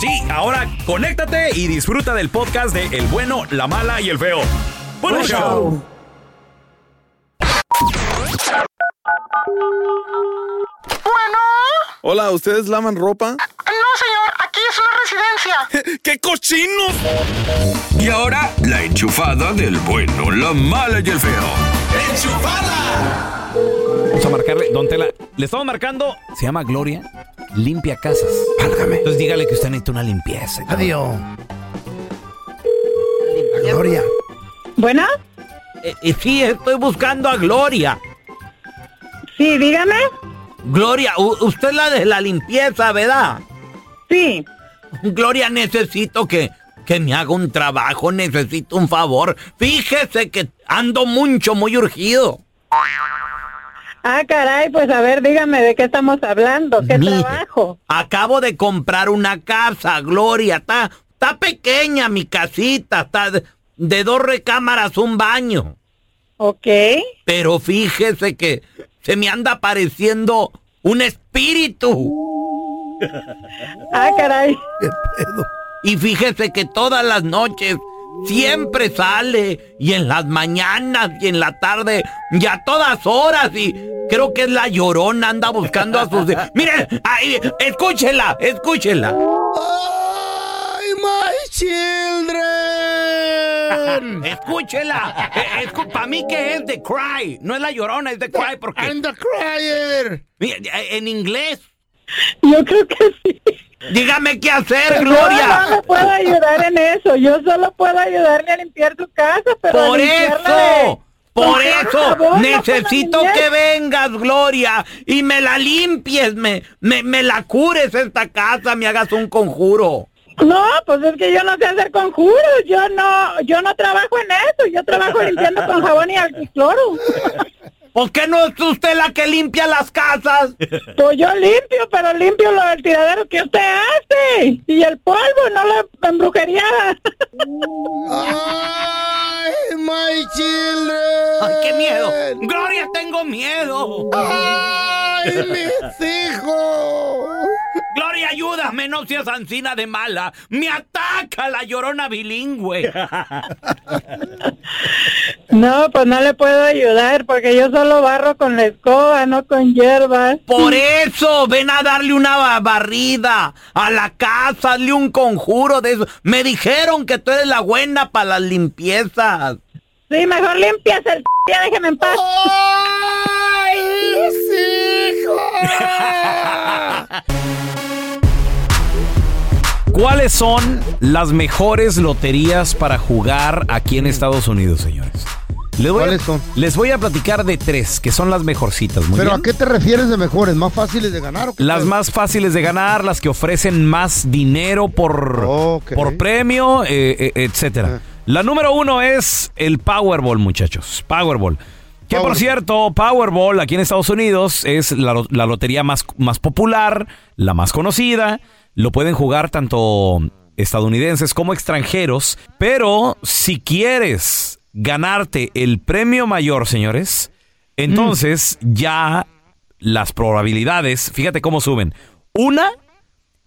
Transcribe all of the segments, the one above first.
Sí, ahora conéctate y disfruta del podcast de El bueno, la mala y el feo. ¡Buen Buen show! show. Bueno. Hola, ¿ustedes lavan ropa? No, señor, aquí es una residencia. ¡Qué cochinos! Y ahora, la enchufada del bueno, la mala y el feo. Vamos a marcarle, don Tela. Le estamos marcando, se llama Gloria, limpia casas. Válgame. Entonces dígale que usted necesita una limpieza. Adiós. Gloria. ¿Bueno? Eh, sí, estoy buscando a Gloria. Sí, dígame. Gloria, usted es la de la limpieza, ¿verdad? Sí. Gloria, necesito que, que me haga un trabajo, necesito un favor. Fíjese que ando mucho, muy urgido. Ah, caray, pues a ver, dígame de qué estamos hablando. ¿Qué Mire, trabajo? Acabo de comprar una casa, Gloria. Está, está pequeña mi casita, está de, de dos recámaras, un baño. Ok. Pero fíjese que se me anda apareciendo un espíritu. Ah, caray. Y fíjese que todas las noches siempre sale y en las mañanas y en la tarde y a todas horas y creo que es la llorona anda buscando a sus... Miren, ahí, escúchela, escúchela. ¡Ay, my children! Escúchela. Para mí que es The Cry. No es la llorona, es The Cry porque... I'm the crier. En inglés. Yo creo que sí. Dígame qué hacer, Yo Gloria. no le puedo ayudar en eso. Yo solo puedo ayudarle a limpiar su casa, pero Por eso, por eso, no necesito que vengas, Gloria, y me la limpies, me, me, me la cures esta casa, me hagas un conjuro. No, pues es que yo no sé hacer conjuros. Yo no, yo no trabajo en eso. Yo trabajo limpiando con jabón y alquicloro. ¿Por qué no es usted la que limpia las casas? Pues yo limpio, pero limpio lo del tiradero que usted hace. Y el polvo, no la embrujería. ¡Ay, my children! ¡Ay, qué miedo! ¡Gloria, tengo miedo! ¡Ay, mis hijos! Ayúdame, no seas ancina de mala. Me ataca la llorona bilingüe. No, pues no le puedo ayudar porque yo solo barro con la escoba, no con hierbas. Por eso, ven a darle una ba- barrida a la casa, hazle un conjuro de eso. Me dijeron que tú eres la buena para las limpiezas. Sí, mejor limpias el ya déjeme en paz. ¡Ay, ¿Cuáles son las mejores loterías para jugar aquí en Estados Unidos, señores? Les voy, ¿Cuáles a, son? les voy a platicar de tres, que son las mejorcitas. Muy ¿Pero bien. a qué te refieres de mejores? ¿Más fáciles de ganar o qué? Las más fáciles de ganar, las que ofrecen más dinero por, por premio, eh, eh, etcétera. La número uno es el Powerball, muchachos. Powerball. Que por cierto, Powerball aquí en Estados Unidos es la, la lotería más, más popular, la más conocida. Lo pueden jugar tanto estadounidenses como extranjeros. Pero si quieres ganarte el premio mayor, señores, entonces ya las probabilidades, fíjate cómo suben. Una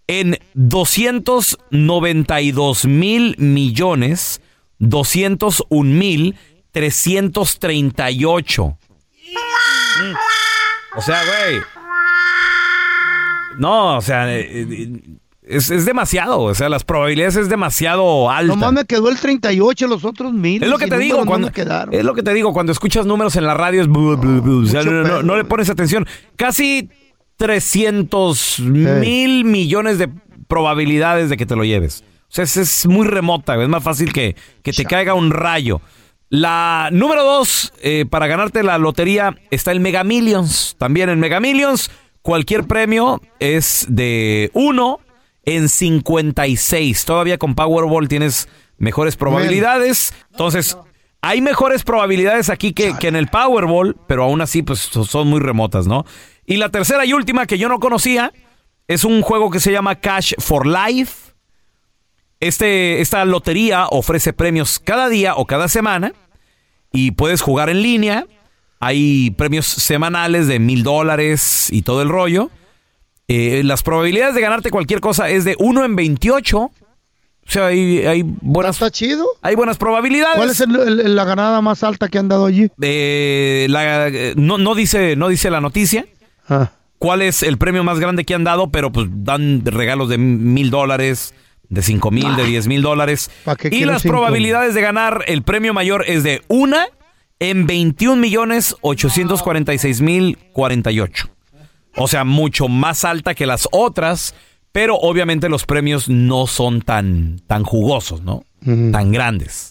en 292 mil millones, 201 mil 338. Mm. O sea, güey. No, o sea, eh, eh, es, es demasiado. O sea, las probabilidades es demasiado alta. Nomás me quedó el 38, los otros mil. Es lo que te digo cuando es lo que te digo cuando escuchas números en la radio es o sea, no, no- pedo, no le pones atención. Casi 300 mil millones de probabilidades de que te lo lleves. O sea, es, es muy remota, es más fácil que, que te caiga un rayo. La número dos, eh, para ganarte la lotería, está el Mega Millions. También en Mega Millions, cualquier premio es de 1 en 56. Todavía con Powerball tienes mejores probabilidades. Entonces, hay mejores probabilidades aquí que, que en el Powerball, pero aún así, pues so- son muy remotas, ¿no? Y la tercera y última que yo no conocía es un juego que se llama Cash for Life. Este, esta lotería ofrece premios cada día o cada semana y puedes jugar en línea. Hay premios semanales de mil dólares y todo el rollo. Eh, las probabilidades de ganarte cualquier cosa es de 1 en 28. O sea, hay, hay buenas. ¿Está chido? Hay buenas probabilidades. ¿Cuál es el- el- la ganada más alta que han dado allí? Eh, la- eh, no, no dice, no dice la noticia. Ah. ¿Cuál es el premio más grande que han dado? Pero pues dan regalos de mil dólares, de cinco mil, de diez mil dólares. ¿Pa' qué Y las probabilidades de ganar el premio mayor es de una en 21 millones 846 mil 48. O sea, mucho más alta que las otras, pero obviamente los premios no son tan, tan jugosos, ¿no? Tan grandes.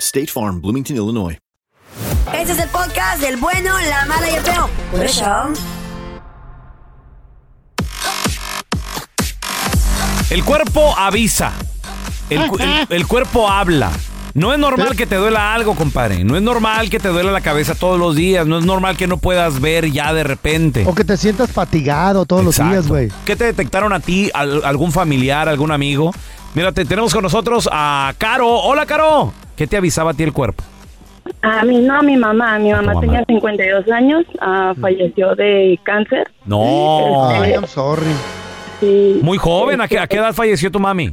State Farm, Bloomington, Illinois. Este es el podcast del bueno, la mala y el feo. Por eso. El cuerpo avisa. El, cu- el- el cuerpo habla. No es normal que te duela algo, compadre. No es normal que te duela la cabeza todos los días. No es normal que no puedas ver ya de repente. O que te sientas fatigado todos los días, güey. ¿Qué te detectaron a ti? Al- ¿Algún familiar, algún amigo? Mira, te- tenemos con nosotros a Caro. Hola, Caro. ¿Qué te avisaba a ti el cuerpo? A mí no, a mi mamá. Mi mamá mamá? tenía 52 años, ah, falleció de cáncer. No. Ay, I'm sorry. Sí. Muy joven. ¿A qué, a qué edad falleció tu mami?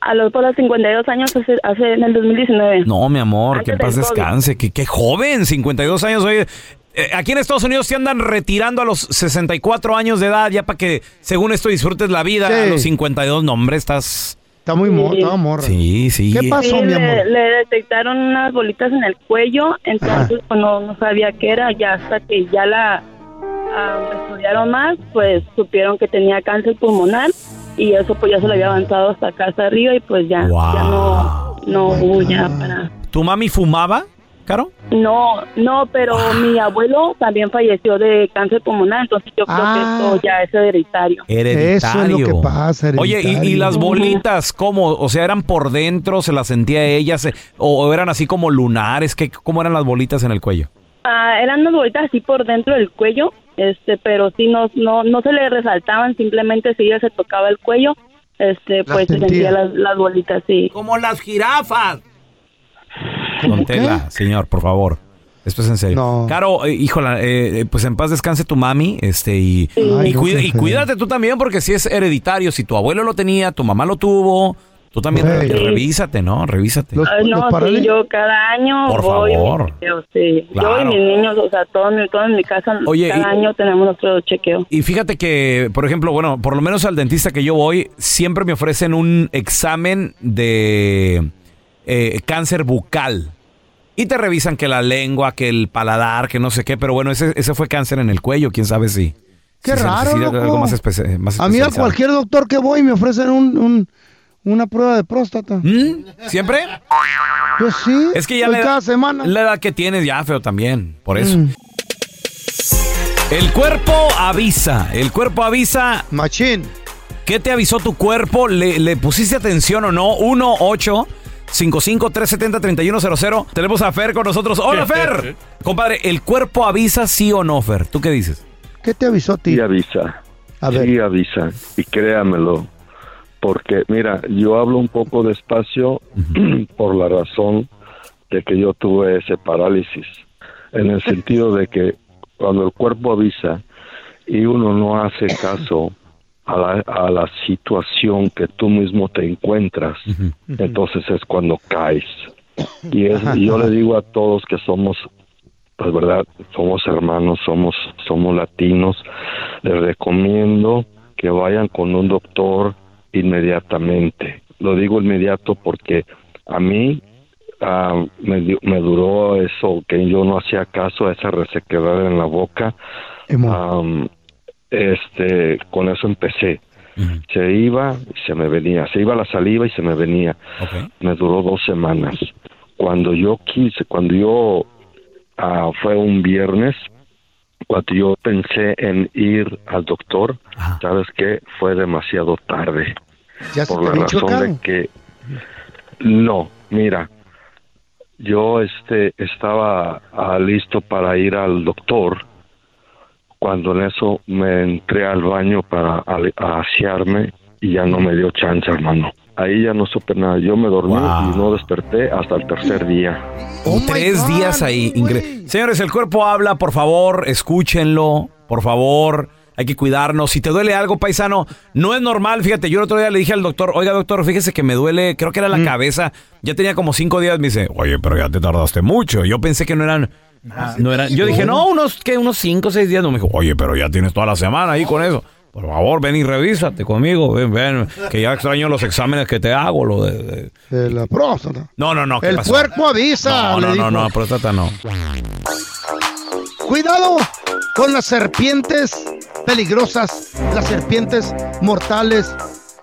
A los por los 52 años, hace, hace en el 2019. No, mi amor, que en Antes paz del COVID. descanse. Qué, qué joven, 52 años. Oye, eh, aquí en Estados Unidos te andan retirando a los 64 años de edad ya para que, según esto, disfrutes la vida. Sí. A los 52, no, hombre, estás... Está muy mo- Sí. estaba morra. Sí, sí. ¿Qué pasó, Sí, mi amor? le detectaron unas bolitas en el cuello, entonces pues, no, no sabía qué era, ya hasta que ya la ah, estudiaron más, pues supieron que tenía cáncer pulmonar y eso pues ya se le había avanzado hasta acá hasta arriba y pues ya, ya no, no hubo ya para... ¿Tu mami fumaba, Caro? No, no, pero mi abuelo también falleció de cáncer pulmonar, entonces yo creo que esto ya es hereditario. Hereditario. pasa, Oye, ¿y, las bolitas cómo? O sea, ¿eran por dentro? ¿Se las sentía ella? se- o, eran así como lunares? ¿Qué, ¿Cómo eran las bolitas en el cuello? Ah, eran unas bolitas así por dentro del cuello, este, pero sí no, no, no se le resaltaban, simplemente si ella se tocaba el cuello, este, pues se sentía. sentía las, las bolitas, sí. Como las jirafas. Don Tela, señor, por favor. Esto es en serio. Caro, eh, híjola, eh, eh, pues en paz descanse tu mami, este, y, Ay, y, no, cuida- cuídate tú también, porque si es hereditario, si tu abuelo lo tenía, tu mamá lo tuvo, tú también re- revísate, ¿no? Revísate. Ay, no, sí, yo cada año Por voy, favor. chequeo, sí. Yo Claro. y mis niños, o sea, todos, mi- todos en mi casa, Oye, cada y- año tenemos nuestro chequeo. Y fíjate que, por ejemplo, bueno, por lo menos al dentista que yo voy, siempre me ofrecen un examen de eh, cáncer bucal. Y te revisan que la lengua, que el paladar, que no sé qué, pero bueno, ese, ese fue cáncer en el cuello, quién sabe si. Qué si raro, necesita loco. algo más, espe- más A mí a cualquier doctor que voy me ofrecen un, un- una prueba de próstata. ¿Siempre? Pues sí. Es que ya la, cada semana. la edad que tienes ya feo también, por eso. Mm. El cuerpo avisa, el cuerpo avisa. Machín. ¿Qué te avisó tu cuerpo? ¿Le, le pusiste atención o no? 1 8 55 370 3100 Tenemos a Fer con nosotros. ¡Hola, Fer! Compadre, ¿el cuerpo avisa sí o no, Fer? ¿Tú qué dices? ¿Qué te avisó a ti? Sí avisa. A ver. Sí avisa. Y créamelo. Porque, mira, yo hablo un poco despacio por la razón de que yo tuve ese parálisis. En el sentido de que cuando el cuerpo avisa y uno no hace caso a la, a la situación que tú mismo te encuentras, entonces es cuando caes. Y, es, y yo le digo a todos que somos pues verdad, somos hermanos, somos, somos latinos, les recomiendo que vayan con un doctor inmediatamente. Lo digo inmediato porque a mí ah, me, me duró eso, que yo no hacía caso a esa resequedad en la boca. Este, con eso empecé. Se iba y se me venía, se iba la saliva y se me venía. Me duró dos semanas. Cuando yo quise, cuando yo ah, fue un viernes, cuando yo pensé en ir al doctor, ¿sabes qué? Fue demasiado tarde. ¿Ya se por la razón chocado? de que no, mira, yo este estaba ah, listo para ir al doctor cuando en eso me entré al baño para asearme y ya no me dio chance, hermano. Ahí ya no supe nada. Yo me dormí y no desperté hasta el tercer día. Tres días ahí. ingre- Señores, el cuerpo habla, por favor, escúchenlo, por favor. Hay que cuidarnos. Si te duele algo, paisano, no es normal. Fíjate, yo el otro día le dije al doctor, oiga, doctor, fíjese que me duele, creo que era la cabeza. Ya tenía como cinco días. Me dice, oye, pero ya te tardaste mucho. Yo pensé que no eran. No eran. Yo dije, no, unos, ¿qué? Unos cinco o seis días. No me dijo, oye, pero ya tienes toda la semana ahí con eso. Por favor, ven y revísate conmigo. Ven, ven, que ya extraño los exámenes que te hago. Lo de, de- De la próstata. No, no, no. ¿qué El pasó? cuerpo avisa. No, no, no, no, próstata no. Cuidado con las serpientes peligrosas, las serpientes mortales,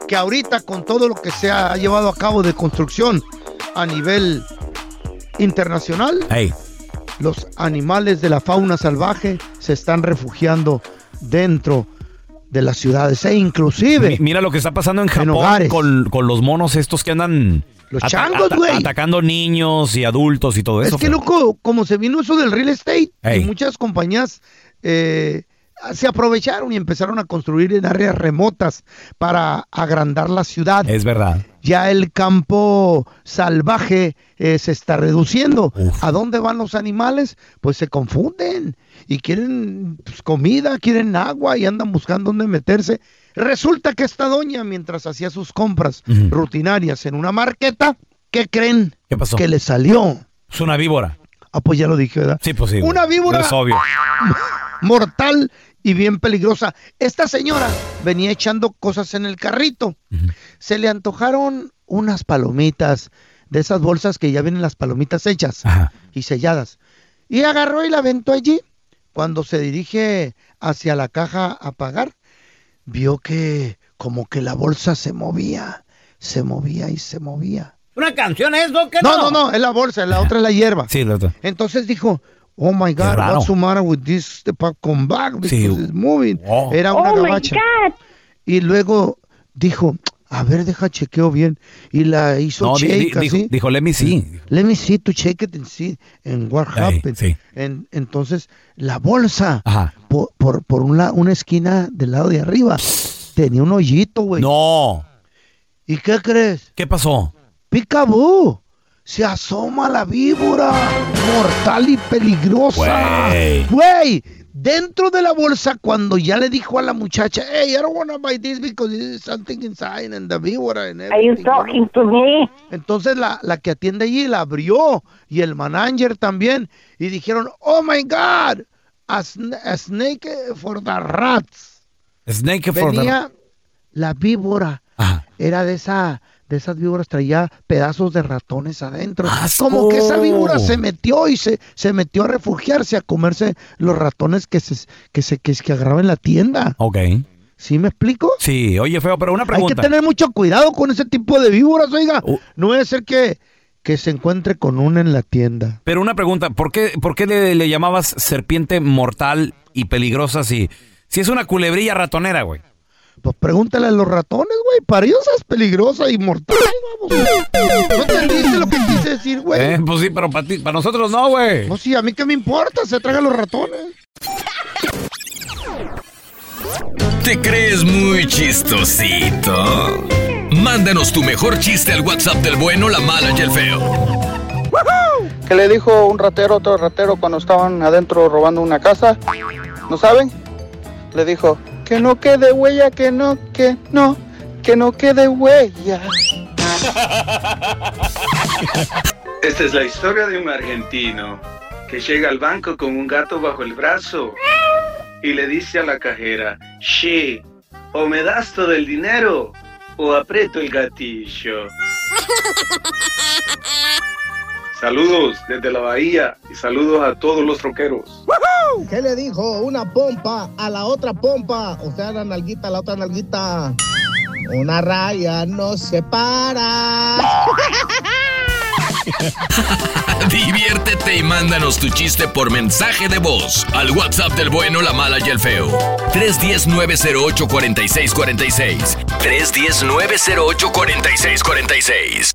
que ahorita con todo lo que se ha llevado a cabo de construcción a nivel internacional. Los animales de la fauna salvaje se están refugiando dentro de las ciudades e inclusive Mi- Mira lo que está pasando en Japón hogares. con, con los monos estos que andan Los changos, güey. atacando niños y adultos y todo eso. Es que loco, como se vino eso del real estate, y muchas compañías eh, se aprovecharon y empezaron a construir en áreas remotas para agrandar la ciudad. Es verdad. Ya el campo salvaje eh, se está reduciendo. ¿A dónde van los animales? Pues se confunden y quieren pues, comida, quieren agua y andan buscando dónde meterse. Resulta que esta doña, mientras hacía sus compras rutinarias en una marqueta, ¿qué creen? ¿Qué pasó? Que le salió. Es una víbora. Ah, pues ya lo dije, ¿verdad? Sí, pues sí. Una víbora. Es obvio. mortal y bien peligrosa. Esta señora venía echando cosas en el carrito. Se le antojaron unas palomitas, de esas bolsas que ya vienen las palomitas hechas y selladas. Y agarró y la aventó allí. Cuando se dirige hacia la caja a pagar, vio que como que la bolsa se movía, se movía y se movía. ¿Una canción eso? ¿Qué No, no, no, es la bolsa, la otra es la hierba. Sí, la otra. Entonces dijo, oh my God, what's the matter with this the popcorn bag? Because Sí. it's moving. Oh. Era una Oh my gabacha. God. Y luego dijo, a ver, deja chequeo bien. Y la hizo No, di- di- shake dijo, así. dijo, let me see. Let me see to check it and see and what happened. sí. En- entonces, la bolsa, Ajá. por, por, por un la- una esquina del lado de arriba, tenía un hoyito, güey. No. ¿Y qué crees? ¿Qué pasó? Picabú. Se asoma la víbora mortal y peligrosa. Güey. Dentro de la bolsa, cuando ya le dijo a la muchacha, hey, I don't want to buy this because there's something inside and the víbora and Are you everything", ¿no? talking to me? Entonces la, la que atiende allí la abrió y el manager también y dijeron, oh my God, a, sn- a snake for the rats. Snake for the- Venía la víbora, Ajá. era de esa de esas víboras traía pedazos de ratones adentro. ¡Asco! Como que esa víbora se metió y se, se metió a refugiarse, a comerse los ratones que se que se que, que agarraba en la tienda. Ok. ¿Sí me explico? Sí, oye, feo, pero una Hay que pregunta. tener mucho cuidado con ese tipo de víboras, oiga. Uh. No puede ser que, que se encuentre con una en la tienda. Pero una pregunta, ¿por qué, por qué le, le llamabas serpiente mortal y peligrosa si, si es una culebrilla ratonera, güey? Pues pregúntale a los ratones, güey. Para ellos es peligrosa y mortal, vamos. ¿No entendiste lo que quise decir, güey? Eh, pues sí, pero para ti, para nosotros no, güey. No, sí, a mí qué me importa, se tragan los ratones. ¿Te crees muy chistosito? Mándanos tu mejor chiste al WhatsApp del bueno, la mala y el feo. que le dijo un ratero a otro ratero cuando estaban adentro robando una casa? ¿No saben? Le dijo, que no quede huella, que no, que no, que no quede huella. Esta es la historia de un argentino que llega al banco con un gato bajo el brazo y le dice a la cajera, Che, o me das todo el dinero o aprieto el gatillo. Saludos desde la bahía y saludos a todos los troqueros. ¿Qué le dijo una pompa a la otra pompa? O sea, la nalguita a la otra nalguita. Una raya no se para. Diviértete y mándanos tu chiste por mensaje de voz al WhatsApp del bueno, la mala y el feo. 310-908-4646. 310-908-4646.